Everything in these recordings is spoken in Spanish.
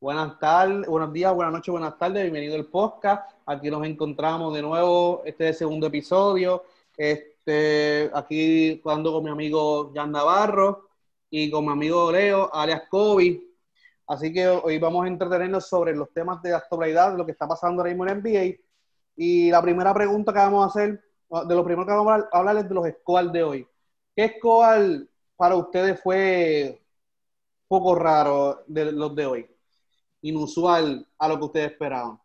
Buenas tardes, buenos días, buenas noches, buenas tardes, bienvenido al podcast. Aquí nos encontramos de nuevo, este segundo episodio. Este, aquí jugando con mi amigo Jan Navarro y con mi amigo Leo, alias Kobe. Así que hoy vamos a entretenernos sobre los temas de actualidad, de lo que está pasando ahora mismo en NBA. Y la primera pregunta que vamos a hacer, de lo primero que vamos a hablar es de los scores de hoy. ¿Qué score para ustedes fue poco raro de los de hoy? Inusual a lo que ustedes esperaban.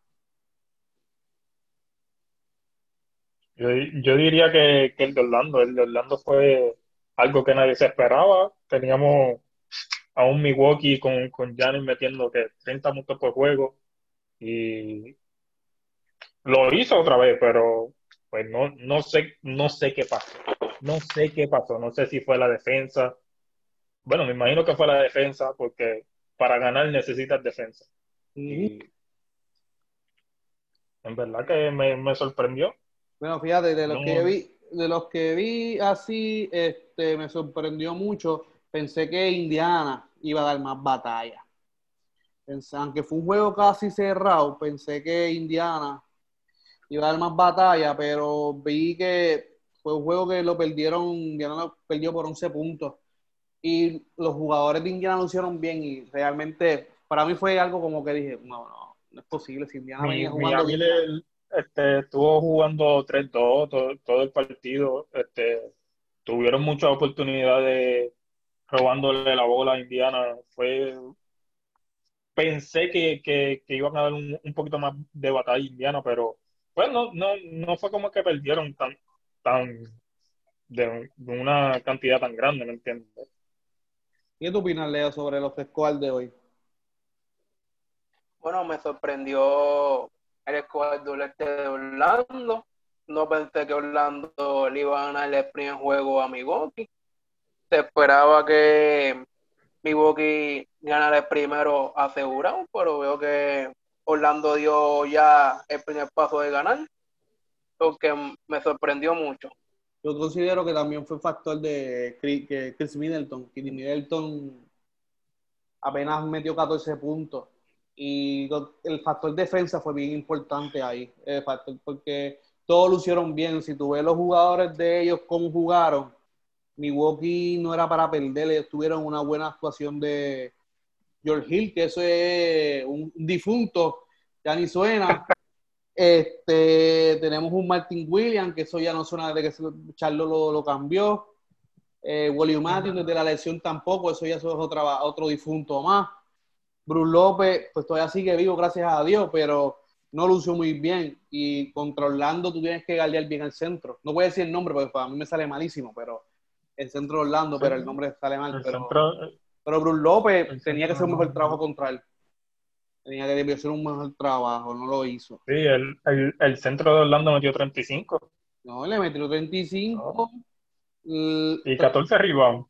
Yo, yo diría que, que, el de Orlando, el de Orlando fue algo que nadie se esperaba. Teníamos a un Milwaukee con, con Giannis metiendo que 30 puntos por juego y lo hizo otra vez, pero pues no, no sé, no sé qué pasó. No sé qué pasó, no sé si fue la defensa. Bueno, me imagino que fue la defensa, porque para ganar necesitas defensa. Y en verdad que me, me sorprendió. Bueno, fíjate, de los que vi, de los que vi así, este, me sorprendió mucho. Pensé que Indiana iba a dar más batalla. Pensé, aunque fue un juego casi cerrado, pensé que Indiana iba a dar más batalla, pero vi que fue un juego que lo perdieron, Indiana lo perdió por 11 puntos. Y los jugadores de Indiana lo hicieron bien y realmente para mí fue algo como que dije, no, no, no es posible. Si Indiana venía jugando. este, estuvo jugando 3-2 todo, todo, el partido. Este, tuvieron muchas oportunidades robándole la bola a Indiana. Fue. Pensé que, que, que iban a dar un, un, poquito más de batalla a Indiana, pero pues no, no, no fue como que perdieron tan, tan de, una cantidad tan grande, ¿me entiendes? ¿Qué tú opinas, Leo, sobre los scores de hoy? Bueno, me sorprendió el squad del este de Orlando. No pensé que Orlando le iba a ganar el primer juego a Milwaukee. Se esperaba que Milwaukee ganara el primero asegurado, pero veo que Orlando dio ya el primer paso de ganar que me sorprendió mucho. Yo considero que también fue factor de Chris Middleton. Chris Middleton apenas metió 14 puntos. Y el factor defensa fue bien importante ahí. Porque todos lo hicieron bien. Si tú ves los jugadores de ellos cómo jugaron, Milwaukee no era para perder. Ellos tuvieron una buena actuación de George Hill, que eso es un difunto, ya ni suena. Este, tenemos un Martin Williams, que eso ya no suena de que Charlo lo, lo cambió. Eh, William Matthews desde la lesión tampoco, eso ya es otra, otro difunto más. Bruce López, pues todavía sigue vivo, gracias a Dios, pero no lució muy bien. Y controlando, tú tienes que galear bien el centro. No voy a decir el nombre porque para mí me sale malísimo, pero el centro de Orlando, pero el nombre sale mal. Pero, pero Bruce López tenía que hacer un mejor trabajo contra él tenía que hacer un mejor trabajo, no lo hizo. Sí, el, el, el centro de Orlando metió 35. No, le metió 35. y 14 rebounds.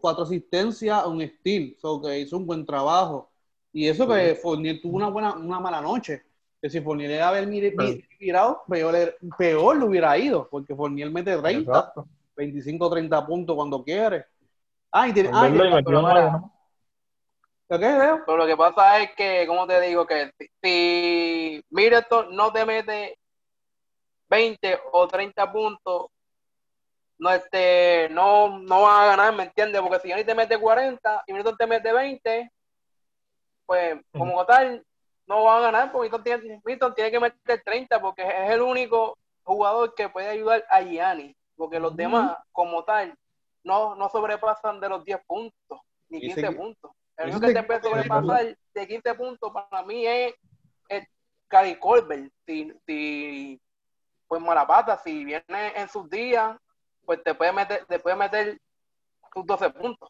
4 asistencias, un steal, so que hizo un buen trabajo. Y eso que Fournier tuvo una buena, una mala noche. Que si Fournier le haber mirado, peor, peor le hubiera ido, porque Fournier mete 30, 25, 30 puntos cuando quiere. Ah, y tiene, ah, y pero lo que pasa es que, como te digo, que si Middleton no te mete 20 o 30 puntos, no, este, no, no van a ganar, ¿me entiendes? Porque si Johnny te mete 40 y Middleton te mete 20, pues como tal, no van a ganar, porque Middleton tiene, que meter 30 porque es el único jugador que puede ayudar a Gianni, porque los demás, como tal, no, no sobrepasan de los 10 puntos, ni 15 puntos. El único que te puede sobrepasar de 15 puntos para mí es, el Cary Colbert. Si, si, pues Malapata, si viene en sus días, pues te puede meter, te puede meter sus 12 puntos.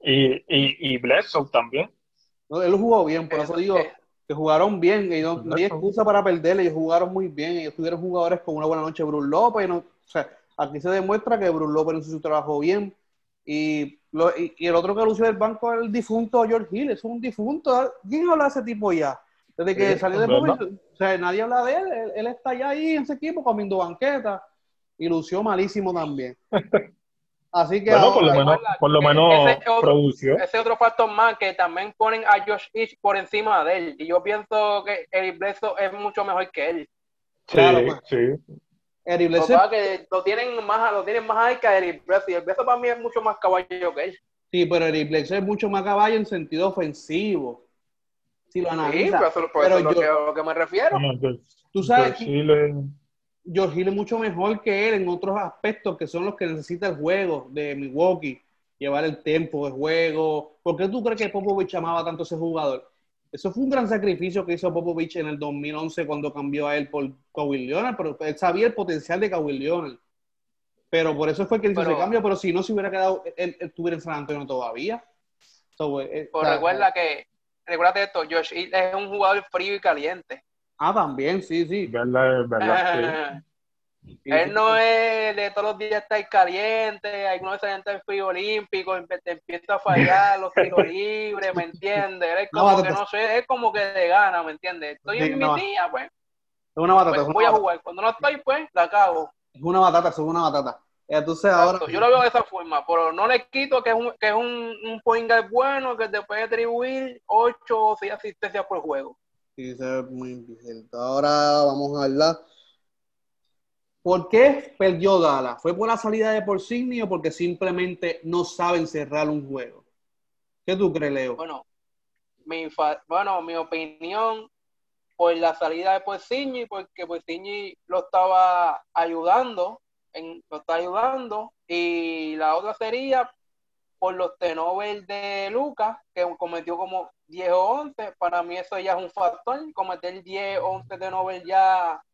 Y, y, y Bledsoe también. No, él jugó bien, por eso, digo que jugaron bien, y no, hay excusa para perder, ellos jugaron muy bien, ellos tuvieron jugadores con una buena noche, Bruce López, no, o sea, aquí se demuestra que Bruce López hizo su trabajo bien, y, y, el otro que lució del banco es el difunto George Hill, es un difunto. ¿Quién habla de ese tipo ya? Desde que salió de móvil, o sea, nadie habla de él. él. está ya ahí en ese equipo comiendo banqueta y lució malísimo también. Así que Bueno, ahora- por lo menos, por lo menos Ese otro- produció. Ese otro factor más que también ponen a Josh East por encima de él. Y yo pienso que Eric Bledsoe es mucho mejor que él. Sí, claro, pues. sí. Eric Bledsoe- que lo tienen más, lo tienen más ahí que Eric Bledsoe. Y el Bledsoe para mí es mucho más caballo que él. sí, pero Eric Bledsoe es mucho más caballo en sentido ofensivo. Si lo Sí, analizas. pero eso, por pero eso es lo yo- que, a lo que me refiero. Yo- Tú sabes yo que sí le- George Hill es mucho mejor que él en otros aspectos que son los que necesita el juego de Milwaukee. Llevar el tempo de juego. ¿Por qué tú crees que Popovich amaba tanto a ese jugador? Eso fue un gran sacrificio que hizo Popovich en el 2011 cuando cambió a él por Kawhi Leonard, pero él sabía el potencial de Kawhi Leonard. Pero por eso fue que él hizo Pero- ese cambio, pero si no se hubiera quedado, él, él estuviera en San Antonio todavía. So, eh, Pues sea, recuerda que, recuérdate esto, Josh Hill es un jugador frío y caliente. Ah, también, sí, sí. verdad, verdad, sí. Él no es de todos los días estar caliente, algunos veces entra el frío olímpico, empe- te empieza a fallar los tiros libres, ¿me entiendes? Él es como que no sé, es como que de gana, ¿me entiendes? Estoy en no. mi día, pues, Es una batata, pues es una voy a jugar. Cuando no estoy, pues, la cago. Es una batata, es una batata. Entonces ahora... Yo lo veo de esa forma, pero no le quito que es un, que es un, un point guard bueno que te puede atribuir 8 o 6 asistencias por juego. Sí, eso es muy difícil. Ahora vamos a hablar. ¿Por qué perdió Dallas? ¿Fue por la salida de Porcini o porque simplemente no saben cerrar un juego? ¿Qué tú crees, Leo? Bueno, mi bueno, mi opinión por la salida de Porzingis, porque Porzingis lo estaba ayudando, lo está ayudando, y la otra sería por los tenovers de Lucas, que cometió como 10 o 11, para mí eso ya es un factor, cometer 10 o 11 tenovers ya,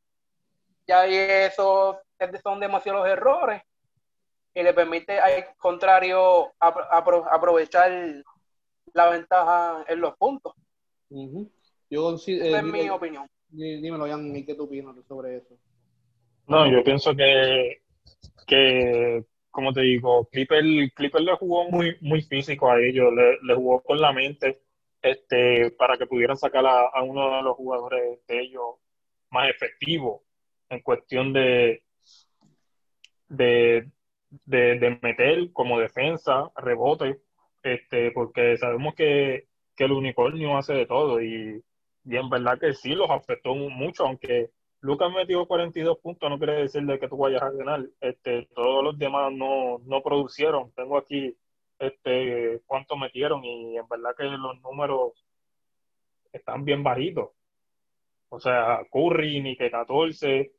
ya eso es- son demasiados errores, y le permite al contrario apro- apro- aprovechar la ventaja en los puntos. Yo Esa eh, es mi opinión. dí- dímelo, Jan, ¿y qué tú opinas sobre eso? No, yo pienso que, que como te digo, Clipper, Clipper le jugó muy, muy físico a ellos, le, le jugó con la mente este, para que pudieran sacar a, a uno de los jugadores de ellos más efectivos en cuestión de, de, de, meter como defensa, rebote, este, porque sabemos que, que el unicornio hace de todo y, y en verdad que sí los afectó mucho, aunque Lucas metió 42 puntos, no quiere decir de que tú vayas a ganar. Este, todos los demás no, no producieron. Tengo aquí este, cuánto metieron y en verdad que los números están bien bajitos. O sea, Curry ni que 14.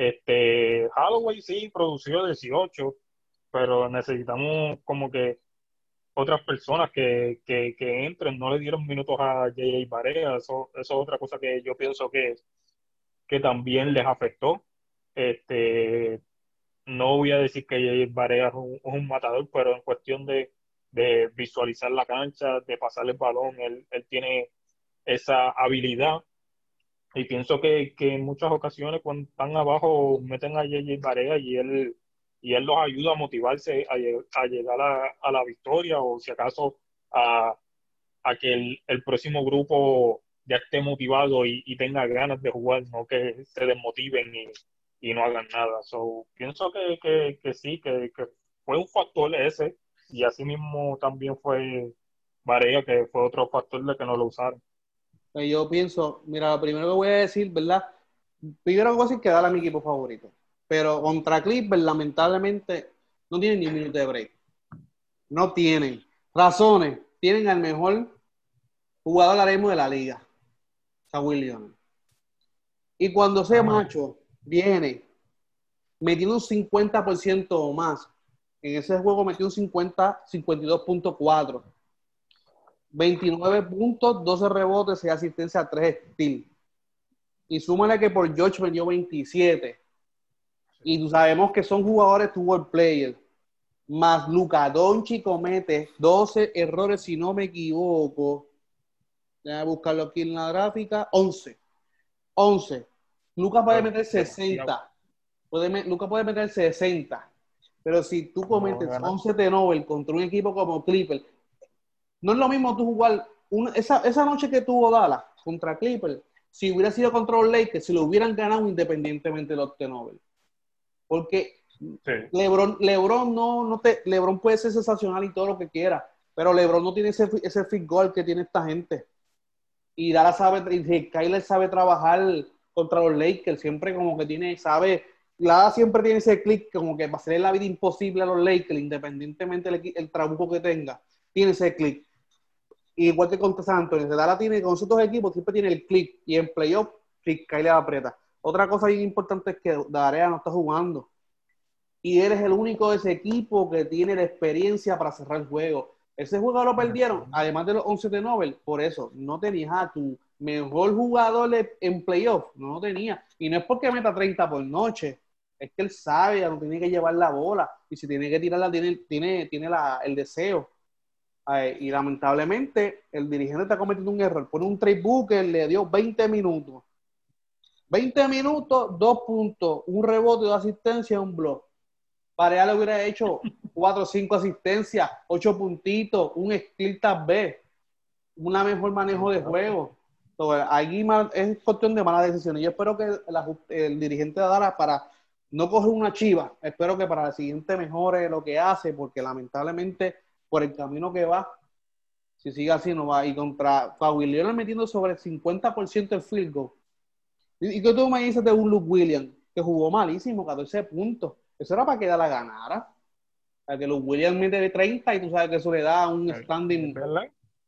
Este, Holloway sí produció 18, pero necesitamos como que otras personas que, que, entren. No le dieron minutos a J.J. Barea. Eso, es otra cosa que yo pienso que que también les afectó. Este, no voy a decir que Jair Barea es un, es un matador, pero en cuestión de, de, visualizar la cancha, de pasar el balón, él, él tiene esa habilidad. Y pienso que, que, en muchas ocasiones cuando están abajo meten a Jair Barea y él, y él los ayuda a motivarse a, llegar a, a, la victoria o si acaso a, a que el, el próximo grupo ya esté motivado y, y, tenga ganas de jugar, no que se desmotiven y, y no hagan nada. So, pienso que, que, que sí, que, que, fue un factor ese, y así mismo también fue Varea, que fue otro factor de que no lo usaron. Pues yo pienso, mira, lo primero que voy a decir, ¿verdad? Primero voy a decir que a mi equipo favorito, pero contra Clippers, lamentablemente, no tienen ni un minuto de break. No tienen. Razones, tienen al mejor jugador ahora mismo de la liga. Kawhi Leonard. Y cuando ese macho viene metiendo un 50% o más, en ese juego metió un 50, 52.4, 29 puntos, 12 rebotes, 6 asistencias, 3 steals. Y súmale que por George metió 27. Y sabemos que son jugadores to world players. Más Luca Doncic comete 12 errores, si no me equivoco. Déjame buscarlo aquí en la gráfica. 11. 11. Lucas puede meter 60. Puede, Lucas puede meter 60. Pero si tú cometes no, 11 turnovers contra un equipo como Clipper, no es lo mismo tú jugar. Una, esa, esa noche que tuvo Dallas contra Clipper, si hubiera sido contra los Lakers, si lo hubieran ganado independientemente de los turnovers. Porque Lebron, Lebron no, no te, Lebron puede ser sensacional y todo lo que quiera, pero Lebron no tiene ese, ese fit goal que tiene esta gente. Y Dara sabe, y Kyler sabe trabajar contra los Lakers, siempre como que tiene, sabe, Lada siempre tiene ese click como que va a hacerle la vida imposible a los Lakers, independientemente del el trabuco que tenga, tiene ese click. Igual que contra San Antonio, Dara tiene, con dos equipos siempre tiene el click, y en playoff, click, Kyler aprieta. Otra cosa bien importante es que Darea no está jugando y eres el único de ese equipo que tiene la experiencia para cerrar el juego. Ese juego lo perdieron, además de los 11 de Nobel, por eso no tenías a tu mejor jugador en playoff, no lo tenía. Y no es porque meta 30 por noche, es que él sabe, no tiene que llevar la bola y si tiene que tirarla, tiene, tiene, tiene la, el deseo. Y lamentablemente el dirigente está cometiendo un error. Pone un trade booker, le dio 20 minutos. 20 minutos, dos puntos, un rebote, de asistencia, un block Pareja le hubiera hecho cuatro o cinco asistencias, ocho puntitos, un skill tab B, un mejor manejo de juego. Entonces, es cuestión de malas decisiones. Yo espero que el dirigente de Dara para no coger una chiva, espero que para el siguiente mejore lo que hace, porque lamentablemente por el camino que va, si sigue así no va. Y contra Williams metiendo sobre el 50% el field goal. ¿Y qué tú me dices de un Luke Williams? Que jugó malísimo, 14 puntos. Eso era para que la ganara. Para que los Williams mete 30 y tú sabes que eso le da un standing. O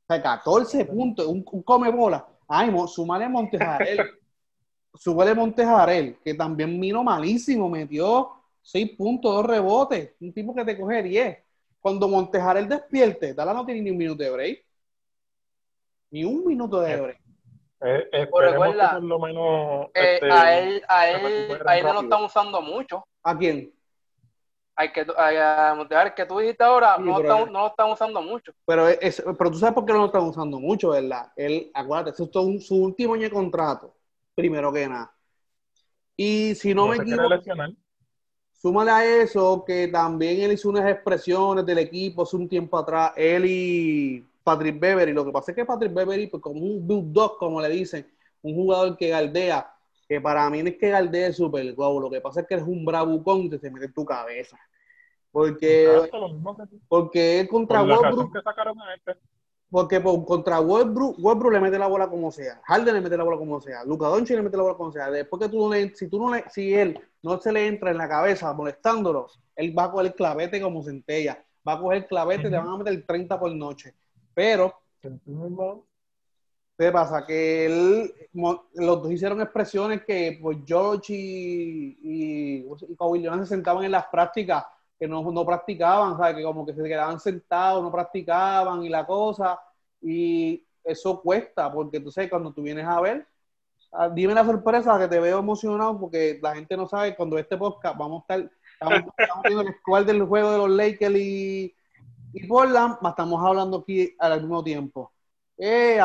sea, 14 puntos, un, come bola. Ay, sumale Montejarel. súbele Montejarel, que también vino malísimo, metió 6 puntos, 2 rebotes. Un tipo que te coge 10. Cuando Montejarel despierte, Dala no tiene ni un minuto de break. Ni un minuto de break. Eh, que por lo menos. Eh, este, a él, a él, a él no lo están usando mucho. ¿A quién? hay que a que tú dijiste ahora, no, lo están usando mucho. Pero, es, pero tú sabes por qué no lo están usando mucho, ¿verdad? Él, acuérdate, esto es su último año de contrato, primero que nada. Y si no, me equivoco, súmale a eso que también él hizo unas expresiones del equipo hace un tiempo atrás, él y Patrick Beverly. Lo que pasa es que Patrick Beverly, pues como un bulldog, como le dicen, un jugador que galdea, que para mí no es que Galdea super wow, lo que pasa es que es un bravucón que se mete en tu cabeza. Porque, porque él contra Westbrook, este. Porque por, contra Westbrook, Westbrook le mete la bola como sea, Harden le mete la bola como sea, Luca Doncic le mete la bola como sea. Después que tú no le, si tú no le, si él no se le entra en la cabeza molestándolo, él va a coger el clavete como centella, va a coger el clavete, y te van a meter el 30 por noche. Pero ¿Qué pasa? Que él, los dos hicieron expresiones que pues George y, y, y se sentaban en las prácticas que no, no practicaban, ¿sabes? Que como que se quedaban sentados, no practicaban y la cosa. Y eso cuesta, porque entonces cuando tú vienes a ver, ah, dime la sorpresa que te veo emocionado porque la gente no sabe cuando este podcast vamos a estar, estamos, viendo el squad del juego de los Lakers y, y Portland, estamos hablando aquí al mismo tiempo. Eh,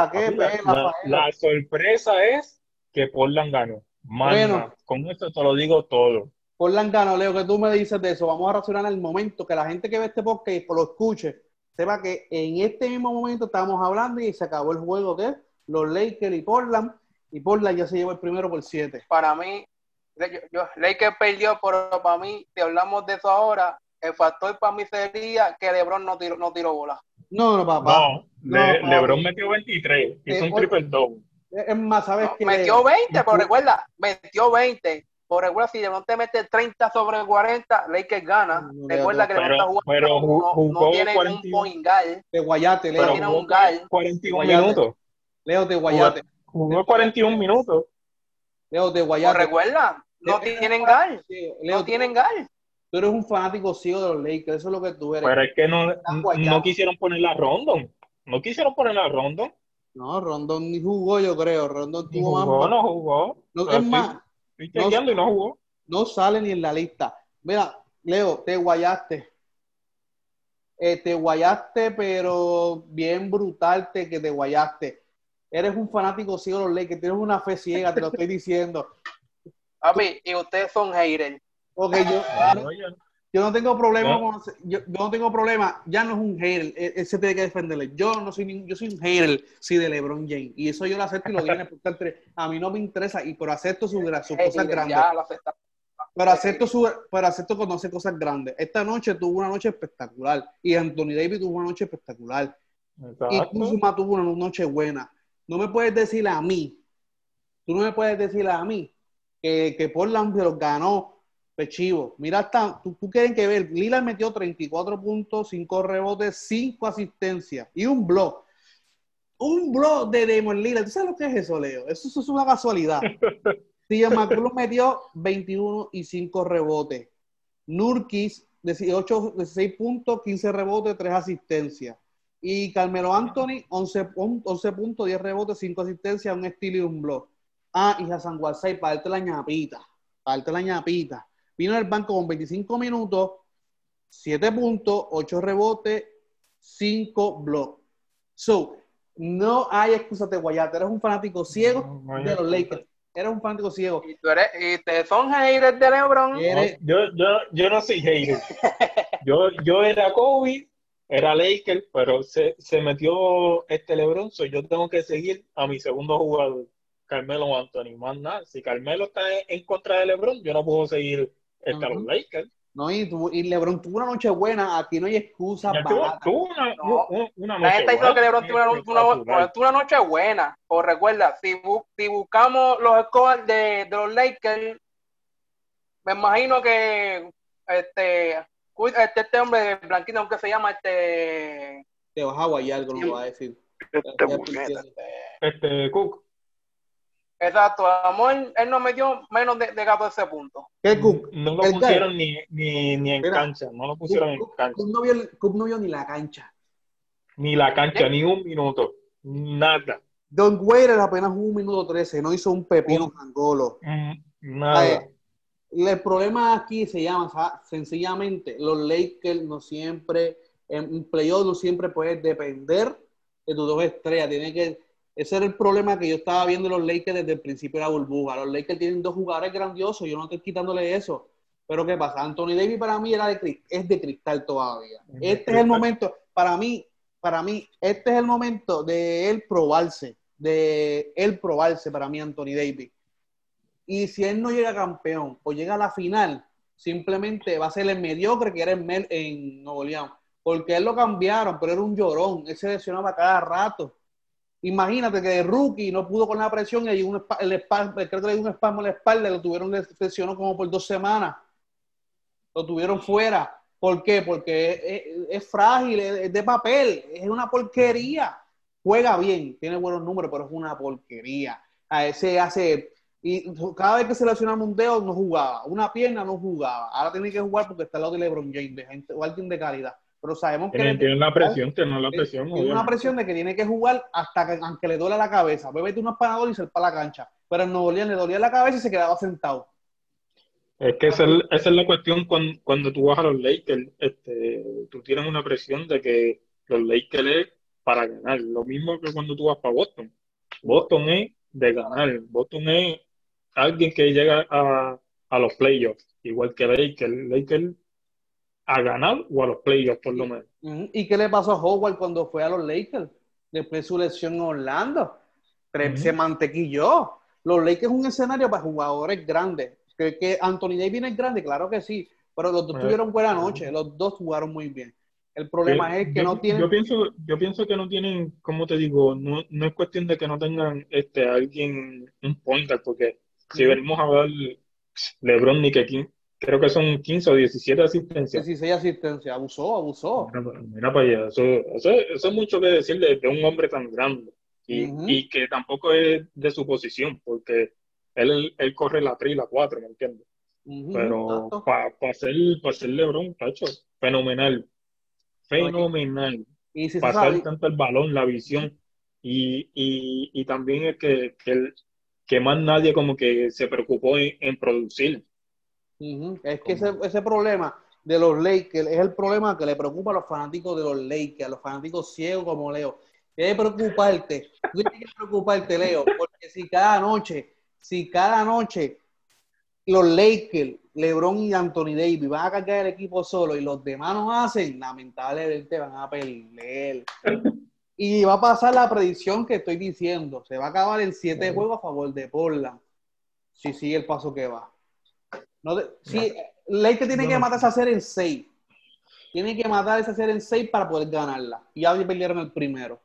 la, sorpresa es que Portland ganó. bueno, con esto te lo digo todo. Ganó, Leo, que tú me dices de eso. Vamos a razonar en el momento que la gente que ve este podcast lo escuche, sepa que en este mismo momento estamos hablando y se acabó el juego de los Lakers y Portland. Y Portland ya se llevó el primero por siete. Para mí, yo, Lakers perdió, pero para mí, si hablamos de eso ahora, el factor para mí sería que LeBron no tiró, no tiró bola. No, no, papá. No, LeBron metió 23, hizo un triple double. Es más, ¿sabes qué? Metió 20, pero recuerda, metió 20. Por recuerda, si LeBron te mete 30 sobre 40, Lakers gana. recuerda que LeBron está jugando. Pero jugó, no, tiene 41, un point guard. De Guayate, Leo. tiene un guard. 41 minutos. Leo de Guayate. Jugó, 41 minutos. Leo de Guayate. recuerda, no tienen guard. no tienen guard. Tú eres un fanático ciego de los Lakers, eso es lo que tú eres. Pero es que no, no quisieron poner la Rondon. No quisieron poner la Rondon. No, Rondon ni jugó, yo creo. Rondon tuvo jugó, más. No jugó, no es más. No, y no jugó. No sale ni en la lista. Mira, Leo, te guayaste. Eh, te guayaste, pero bien brutal te, que te guayaste. Eres un fanático ciego de los Lakers, tienes una fe ciega, te lo estoy diciendo. Papi, y ustedes son haters. Ok, yo, yo no tengo problema con, yo, no tengo problema, ya no es un hater, él, e, se tiene que defenderle. Yo no soy yo soy un hater sí de LeBron James y eso yo lo acepto y lo viene a mí no me interesa y pero acepto sus, sus cosas grandes. Pero acepto, su, pero acepto conoce cosas grandes. Esta noche tuvo una noche espectacular y Anthony Davis tuvo una noche espectacular. Y Kuzma tuvo una noche buena. No me puedes decir a mí, tú no me puedes decir a mí que, que Portland los ganó pechivo. Mira, hasta, tú, tú quieres que ver, Lila metió 34 puntos, 5 rebotes, 5 asistencias y un blog. Un blog de Damon Lila. ¿Tú sabes lo que es eso, Leo? Eso, eso es una casualidad. Tia McCullough metió 21 y 5 rebotes. Nurkis, 18, 16 puntos, 15 rebotes, 3 asistencias. Y Carmelo Anthony, 11, 11 puntos, 10 rebotes, 5 asistencias, un estilo y un blog. Ah, y Hassan Walsay, para darte la ñapita. Para darte la ñapita. Vino del banco con 25 minutos, 7 puntos, 8 rebotes, 5 blocks. So, no hay excusa de Guayate. Eres un fanático ciego de los Lakers eres un fanático ciego. Y tú eres, y te son haters de LeBron. yo, yo, yo no soy hater. yo, yo era Kobe, era Laker, pero se, se metió este LeBron, so yo tengo que seguir a mi segundo jugador, Carmelo Anthony. Más nada, si Carmelo está en contra de LeBron, yo no puedo seguir este, a los Lakers. No, y, y LeBron tuvo una noche buena, aquí no hay excusa para. Tuvo, una, no. una, noche buena. está que LeBron tuvo una, una, noche buena. O recuerda, si, si buscamos los scores de, de, los Lakers, me imagino que este, este, este hombre blanquito, aunque se llama este. Te vas a guayar, algo lo va a decir. Este, este Cook. Exacto, amor, él no metió menos de, de 14 puntos. ¿Qué Cook? No lo pusieron ni, ni, ni, en cancha, no lo pusieron en cancha. Cook no, vio, no vio ni la cancha. Ni la cancha, ni un minuto, nada. Don Waiter apenas un minuto 13, no hizo un pepino angolo. Mm, nada. el problema aquí se llama sencillamente, los Lakers no siempre, en playoff no siempre puedes depender de tus dos estrellas, tiene que ese era el problema que yo estaba viendo los Lakers desde el principio de la burbuja. Los Lakers tienen dos jugadores grandiosos, yo no estoy quitándole eso. Pero ¿qué pasa? Anthony Davis para mí era de, es de cristal todavía. Este es el momento, para mí, para mí, este es el momento de él probarse, de él probarse para mí, Anthony Davis. Y si él no llega campeón o llega a la final, simplemente va a ser el mediocre que era en, en Nuevo León. Porque él lo cambiaron, pero era un llorón. Él se lesionaba cada rato. Imagínate que de rookie no pudo con la presión y hay un, el creo que le dio un espasmo en la espalda, lo tuvieron lesionó como por dos semanas. Lo tuvieron fuera. ¿Por qué? Porque es, frágil, es, de papel, es una porquería. Juega bien, tiene buenos números, pero es una porquería. A ese hace y cada vez que se lesionaba un dedo no jugaba, una pierna no jugaba. Ahora tiene que jugar porque está al lado de LeBron James, o alguien de calidad pero sabemos que... Tiene, una presión, tiene la presión. Tiene una presión de que tiene que jugar hasta que, aunque le duele la cabeza. Bébete unos panadores y se para la cancha. Pero en Nuevo León le dolía la cabeza y se quedaba sentado. Es que esa es, la cuestión cuando, cuando, tú vas a los Lakers. Este, tú tienes una presión de que los Lakers es para ganar. Lo mismo que cuando tú vas para Boston. Boston es de ganar. Boston es alguien que llega a, a los playoffs. Igual que Lakers. Lakers a ganar o a los playoffs por lo menos. ¿Y qué le pasó a Howard cuando fue a los Lakers? Después de su lesión en Orlando. Se mantequilló. Los Lakers es un escenario para jugadores grandes. Que, que Anthony Davis es grande, claro que sí. Pero los dos tuvieron buena noche. Los dos jugaron muy bien. El problema es que no tienen. Yo pienso, yo pienso que no tienen, como te digo, no, no es cuestión de que no tengan este alguien, un pointer, porque si venimos a ver LeBron ni que creo que son 15 o 17 asistencias. 16 asistencias, abusó, abusó. Mira, para allá, eso, eso, es mucho que decir de, un hombre tan grande y, y, que tampoco es de su posición, porque él, él corre la 3 y la 4, ¿me entiendes? Pero para pa ser, pa ser LeBron, tacho, fenomenal. Fenomenal. Y si Pasar tanto el balón, la visión. Y, y, y también es que, que, que, más nadie como que se preocupó en, en producir. Es que ese, ese, problema de los Lakers es el problema que le preocupa a los fanáticos de los Lakers, a los fanáticos ciegos como Leo. Debe preocuparte, tienes que preocuparte, Leo, porque si cada noche, si cada noche los Lakers, LeBron y Anthony Davis van a cargar el equipo solo y los demás no hacen, lamentablemente van a perder. Y va a pasar la predicción que estoy diciendo. Se va a acabar en siete juegos a favor de Portland. Si sigue el paso que va No de- sí, Lakers tiene No, que matar esa serie en 6. Tiene que matar esa serie en 6 para poder ganarla. Y ya perdieron el primero.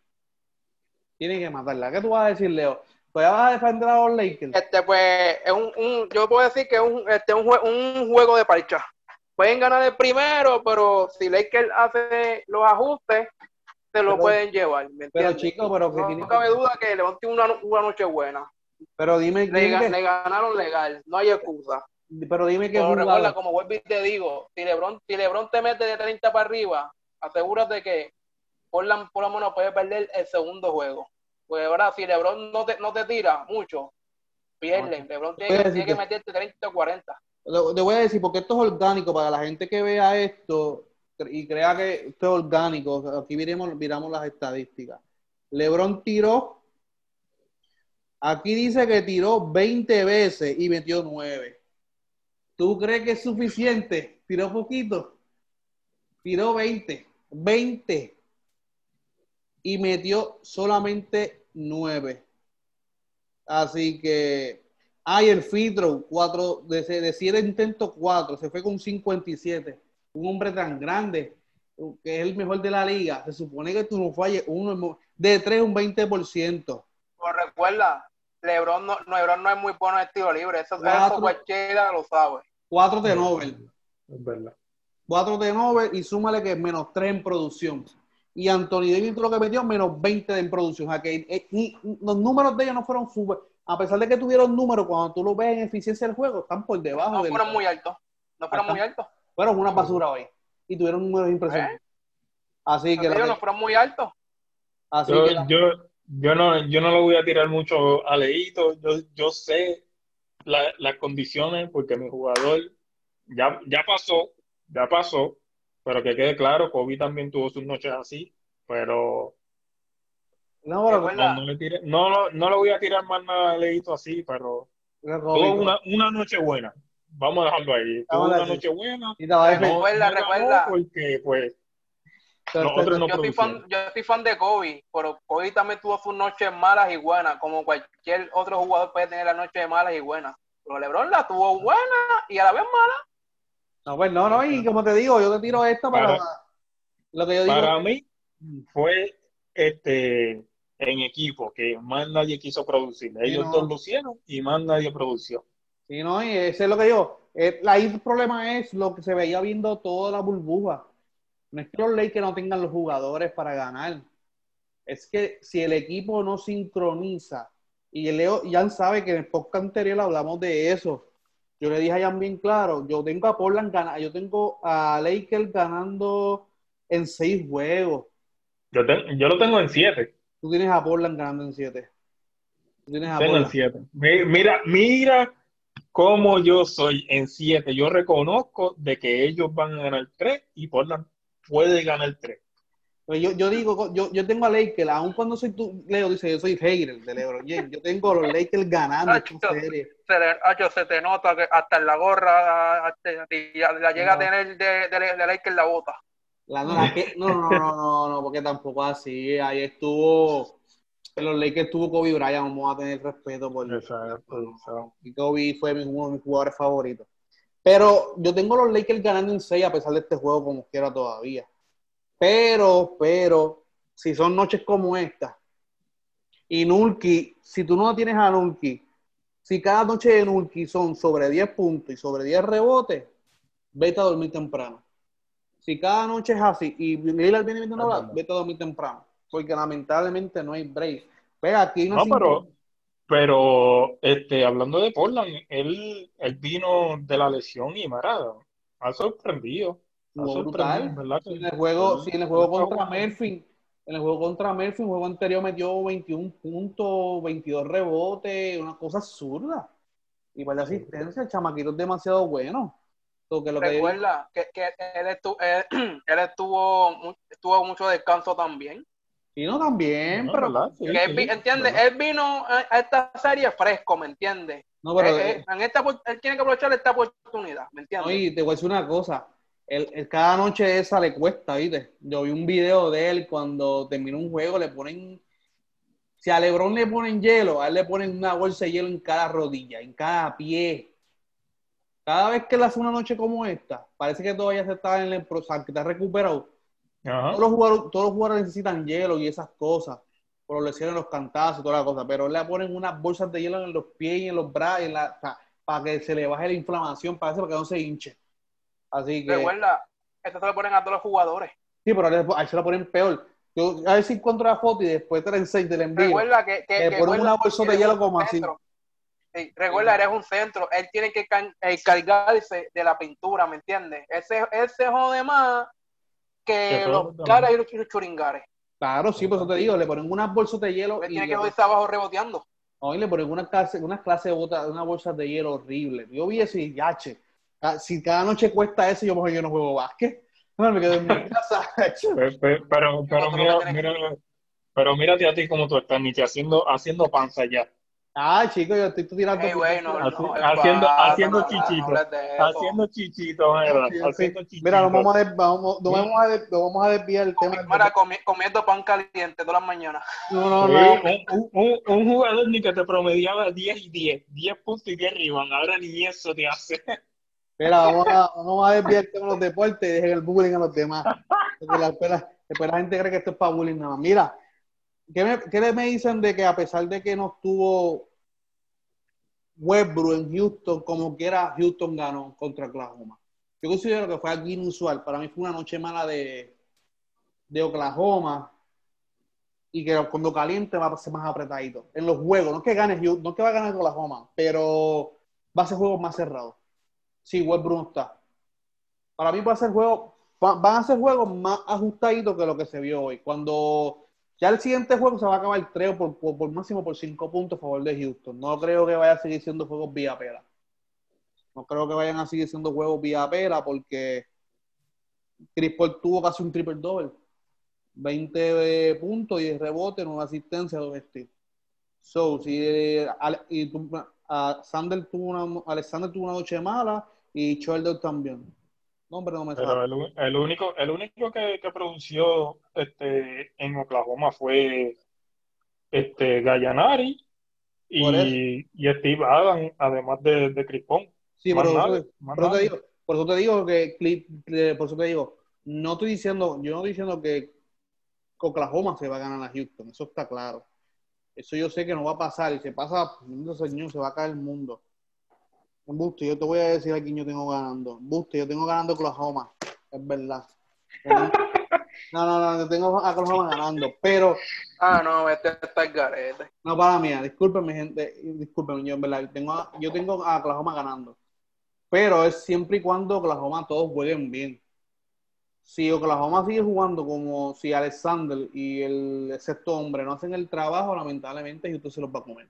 Tiene que matarla. ¿Qué tú vas a decir, Leo? ¿Pues ya vas a defender a los Lakers? Este, pues, es un, un- yo puedo decir que es un, este, un, un juego de parcha. Pueden ganar el primero, pero si Lakers hace los ajustes, se lo Pero- pueden llevar. ¿me Pero entiendes? chico, pero que no, tiene cabe duda que LeBron tiene una, una noche buena. Pero dime, Le, dime le ganaron legal, no hay excusa. Pero dime que Pero recuerda, como vuelvo y te digo, si LeBron, si LeBron te mete de 30 para arriba, asegúrate que por, la, por lo menos puede perder el segundo juego. Pues ahora, si LeBron no te, no te tira mucho, pierde. LeBron tiene, que- tiene meterte 30 o 40. Te te voy a decir, porque esto es orgánico para la gente que vea esto y crea que esto es orgánico. Aquí miremos, miramos las estadísticas. LeBron tiró, aquí dice que tiró 20 veces y metió 9. ¿Tú crees que es suficiente? Tiró poquito. Tiró 20. 20. Y metió solamente 9. Así que Ay, el filtro, cuatro, de, de siete intentos, cuatro, se fue con 57. Un hombre tan grande, que es el mejor de la liga, se supone que tú no falles uno, de tres, un 20%. Pues recuerda, LeBron no, no, LeBron no es muy bueno en el tiro libre, eso, Cuatro. eso cualquiera lo sabe. Cuatro de Nobel, Es verdad. cuatro de Nobel y súmale que es menos tres en producción. Y Anthony Davis lo que metió, menos 20 en producción. O sea, que eh, ni- los números de ellos no fueron super. A pesar de que tuvieron números, cuando tú lo ves en eficiencia del juego, están por debajo No del. fueron muy altos, no fueron muy altos. Fueron una basura hoy. Y tuvieron números impresionantes. Así que. La- no fueron muy altos. así Yo, que la- yo, yo, no, yo no lo voy a tirar mucho a Leito. Yo, yo sé la- las condiciones porque mi jugador ya, ya pasó, ya pasó, pero que quede claro, Kobe también tuvo sus noches así, pero No, pero- no, no le tiré- no, no, no le voy a tirar más nada a Leito así, pero tuvo una, una noche buena. Vamos a dejarlo ahí. Tuvo una noche buena. Y. No, Recuerda, recuerda. Porque, pues, Otros no yo, soy fan, yo soy fan de Kobe, pero Kobe también tuvo sus noches malas y buenas, como cualquier otro jugador puede tener las noches malas y buenas. Pero LeBron la tuvo buena y a la vez mala. No, pues no, no, y como te digo, yo te tiro esto para, Para- lo que yo digo. Para mí fue este en equipo que más nadie quiso producir. Ellos no. dos lo hicieron y más nadie produció. Sí, no, y ese es lo que digo. Eh, ahí el problema es lo que se veía viendo toda la burbuja. No es que los Lakers no tengan los jugadores para ganar. Es que si el equipo no sincroniza, y Leo, Jan sabe que en el podcast anterior hablamos de eso. Yo le dije a Jan bien claro, yo tengo a Portland ganando, yo tengo a Lakers ganando en seis juegos. Yo, te- yo lo tengo en siete. Tú tienes a Portland ganando en siete. Tú tienes a Tengo en siete. Mi- Mira, mira cómo yo soy en siete. Yo reconozco de que ellos van a ganar tres y Portland puede ganar tres. Pues yo, yo digo, yo, yo tengo a Lakers, aun cuando soy tú, Leo dice, yo soy hater de LeBron James. Yo tengo a los Lakers ganando esta serie. Se, le- Acho, se te nota que hasta en la gorra hasta- la llega No. a tener de, de, de Lakers la bota. La- no, la que- no, no, no, no, no, no, porque tampoco así. Ahí estuvo, en los Lakers estuvo Kobe Bryant, vamos a tener respeto por Exacto. y Kobe fue mi- uno de mis jugadores favoritos. Pero yo tengo los Lakers ganando en 6 a pesar de este juego como quiera todavía. Pero, pero, si son noches como esta, y Nulki, si tú no tienes a Nulki, si cada noche de Nulki son sobre 10 puntos y sobre 10 rebotes, vete a dormir temprano. Si cada noche es así y Lillard viene metiendo verdad. vete a dormir temprano. Porque lamentablemente no hay break. Pero aquí no, No, se pero, pero este, hablando de Portland, él, él vino de la lesión y Marada. Ha sorprendido. Ha sorprendido. ¿verdad? Si en el juego, Sí. si en el juego contra. Murphy, en el juego contra Murphy, el juego anterior metió 21 puntos, 22 rebotes, una cosa absurda. Y para la asistencia, el chamaquito es demasiado bueno. Que, lo Recuerda que, que él, estuvo, él, él estuvo, estuvo mucho descanso también. Y no también, No, pero. Sí, él. Él vino a esta serie fresco, ¿me entiendes? no, pero Eh, eh, en esta, él tiene que aprovechar esta oportunidad, ¿me entiendes? Oye, te voy a decir una cosa. El, el- cada noche esa le cuesta, ¿viste? Yo vi un video de él cuando termina un juego, le ponen. Si a Lebron le ponen hielo, a él le ponen una bolsa de hielo en cada rodilla, en cada pie. cada vez que él hace una noche como esta, parece que todavía se está en el proceso, que está recuperado. Todos los, jugadores, todos los jugadores necesitan hielo y esas cosas, por los lesiones, los cantazos y toda la cosa, pero le ponen unas bolsas de hielo en los pies y en los brazos, para que se le baje la inflamación, para, para que no se hinche. Así que. Recuerda, esto se lo ponen a todos los jugadores. Sí, pero ahí se lo ponen peor. Yo, a ver si encuentro la foto y después te la enseño, te la envío. Recuerda que, que, ponen una bolsa de hielo como así. recuerda, eres un centro. Él tiene que cargarse de la pintura, ¿me entiendes? Ese, ese jode más que los caras y los churingares. Claro, sí, por eso te digo, le ponen unas bolsas de hielo. y tiene que estar abajo reboteando. No, y le ponen una clase, una clase de bota, una bolsa de hielo horrible. Yo vi eso y yache. Si cada noche cuesta eso, yo mejor yo no juego básquet. No, me quedo en mi casa. pero, pero, pero, mira, mira, pero mírate a ti como tú estás, ni haciendo, haciendo panza ya. Ah, chico, yo estoy tirando. bueno, haciendo, haciendo chichito. haciendo chichito, haciendo chichito. Mira, nos vamos a, vamos, vamos a, vamos a desviar el tema. Para comiendo pan caliente todas las mañanas. No, no, no. Un, un, un, jugador ni que te promediaba 10 y 10, 10 puntos y 10 rebounds. Ahora ni eso te hace. Mira, vamos a, vamos a desviar el tema de los deportes y dejen el bullying a los demás. Porque la, después, la gente cree que esto es para bullying nada más. Mira, ¿Qué me, ¿Qué me dicen de que a pesar de que no estuvo Westbrook en Houston, como quiera, Houston ganó contra Oklahoma? Yo considero que fue algo inusual. Para mí fue una noche mala de, de Oklahoma y que cuando caliente va a ser más apretadito. En los juegos, no es que gane Houston, no es que va a ganar Oklahoma, pero va a ser juegos más cerrados. Sí, Westbrook no está. Para mí va a ser juego, van a ser juegos más ajustaditos que lo que se vio hoy. Cuando ya el siguiente juego se va a acabar 3 por, por, máximo por 5 puntos a favor de Houston. No creo que vaya a seguir siendo juegos vía pera. No creo que vayan a seguir siendo juegos vía pera porque Chris Paul tuvo casi un triple doble. 20 puntos, y rebotes, una asistencia, 2 steals. So, si y Sander tuvo una, Alexander tuvo una noche mala y Schroeder también. Pero el, único, el único que, que produció este, en Oklahoma fue este Gallanari y, y Steve Adams, además de, de Chris Sí, pero por, eso te digo, por eso te digo que por eso te digo, no estoy diciendo, yo no estoy diciendo que Oklahoma se va a ganar a Houston, eso está claro. Eso yo sé que no va a pasar y se pasa, señor, se va a caer el mundo. Buste, yo te voy a decir a quién yo tengo ganando. Buste, yo tengo ganando Oklahoma. Es verdad. No, no, no, yo tengo a Oklahoma ganando, pero. Ah, no, este está el garete. No, para mí, discúlpenme, gente. Discúlpenme, yo en verdad. Tengo a, yo tengo a Oklahoma ganando. Pero es siempre y cuando Oklahoma todos jueguen bien. Si Oklahoma sigue jugando como si Alexander y el sexto hombre no hacen el trabajo, lamentablemente usted se los va a comer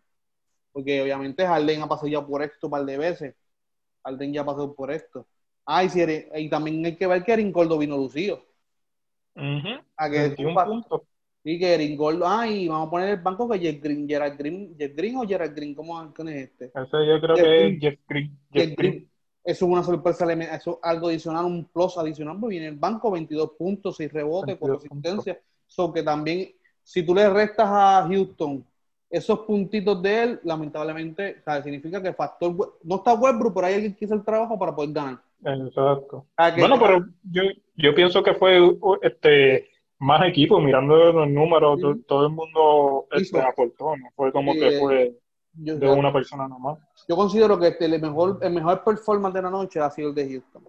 porque obviamente Harden ha pasado ya por esto un par de veces. Harden ya ha pasado por esto. Ah, y, si y también hay que ver que Erin Gordo vino lucido. A que. Sí, que Erin Gordo. Ah, y vamos a poner el banco que Jeff Green, Gerard Green, Jeff Green o Gerard Green, ¿cómo es este? Eso yo creo que es Jeff Green. Jeff Green. Eso es una sorpresa, eso es algo adicional, un plus adicional, porque viene el banco 22 puntos, 6 rebotes, 4 asistencias. So que también, si tú le restas a Houston esos puntitos de él, lamentablemente, significa que factor no está Westbrook, pero hay alguien que hizo el trabajo para poder ganar. Exacto. bueno, pero yo, yo pienso que fue este más equipo, mirando los números, todo, el mundo este, aportó, no fue como que fue de una persona nomás. Yo considero que este, el, mejor, el mejor performance de la noche ha sido el de Houston,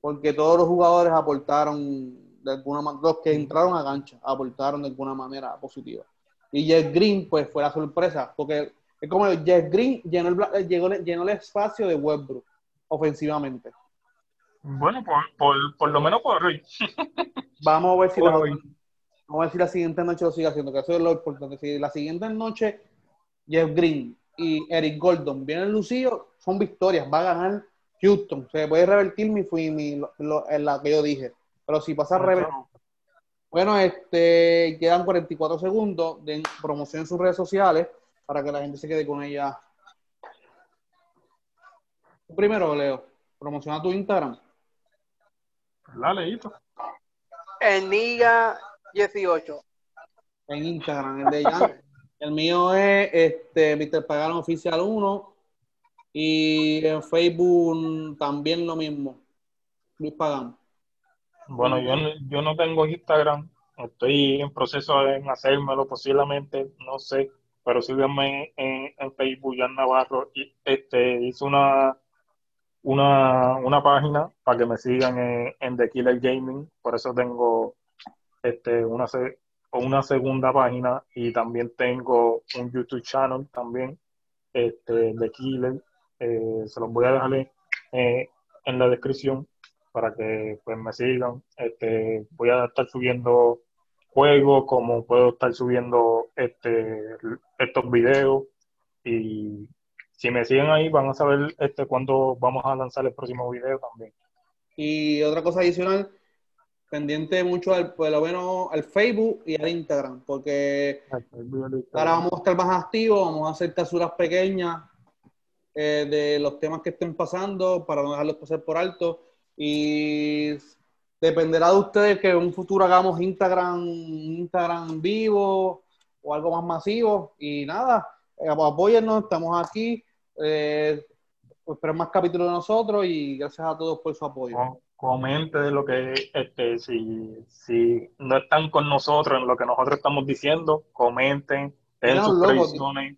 porque todos los jugadores aportaron de alguna manera, los que entraron a gancha aportaron de alguna manera positiva. Y Jeff Green, pues fue la sorpresa, porque es como Jeff Green llenó el, llenó, llenó el espacio de Westbrook ofensivamente. Bueno, por, por, por lo menos por hoy. Vamos a ver si la, vamos a ver si la siguiente noche lo sigue haciendo, que eso es lo importante. Si la siguiente noche Jeff Green y Eric Gordon vienen lucidos, son victorias, va a ganar Houston. Se puede revertir mi, mi, lo, en la que yo dije. Pero si pasa al revés, bueno, este, quedan 44 segundos de promoción en sus redes sociales para que la gente se quede con ella. Primero, Leo, promociona tu Instagram. La leíto. En Niga 18. En Instagram, el de Jan. el mío es este, Mr. Pagano Oficial 1. Y en Facebook también lo mismo. Luis Pagán. Bueno, yo, no- yo no tengo Instagram. Estoy en proceso de hacérmelo posiblemente, no sé. Pero síganme en, en Facebook, Jan Navarro. Y, este, hice una, una, una página para que me sigan en, en The Killer Gaming. Por eso tengo este, una, una segunda página y también tengo un YouTube channel también, este, The Killer. Eh, se los voy a dejar eh, en la descripción para que pues me sigan. Este, voy a estar subiendo juegos, como puedo estar subiendo este, estos videos y si me siguen ahí van a saber este cuándo vamos a lanzar el próximo video también. Y otra cosa adicional, pendiente mucho al, por lo menos al Facebook y al Instagram, porque ahora vamos a estar más activos, vamos a hacer casuras pequeñas eh, de los temas que estén pasando para no dejarlos pasar por alto. Y dependerá de ustedes que en un futuro hagamos Instagram, Instagram vivo o algo más masivo. Y nada, eh, apóyennos, estamos aquí. Eh, esperen más capítulos de nosotros y gracias a todos por su apoyo. Com- Comente de lo que, este, si, si no están con nosotros en lo que nosotros estamos diciendo, comenten, dejen sus predicciones,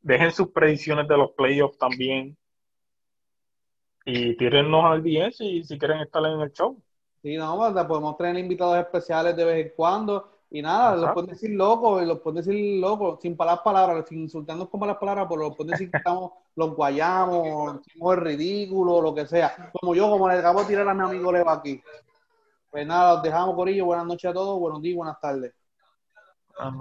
dejen sus predicciones de los playoffs también y tírennos al DM si, si quieren estar en el show. Sí, no, ¿verdad? podemos tener invitados especiales de vez en cuando. Y nada, los pueden decir locos, los pueden decir locos, sin palabras, palabras, sin insultarnos con malas palabras, pero los pueden decir que estamos, los guayamos, somos el ridículo, lo que sea. Como yo, como le acabo de tirar a mi amigo Leva aquí. Pues nada, los dejamos, Corillo. Buenas noches a todos, buenos días, buenas tardes. No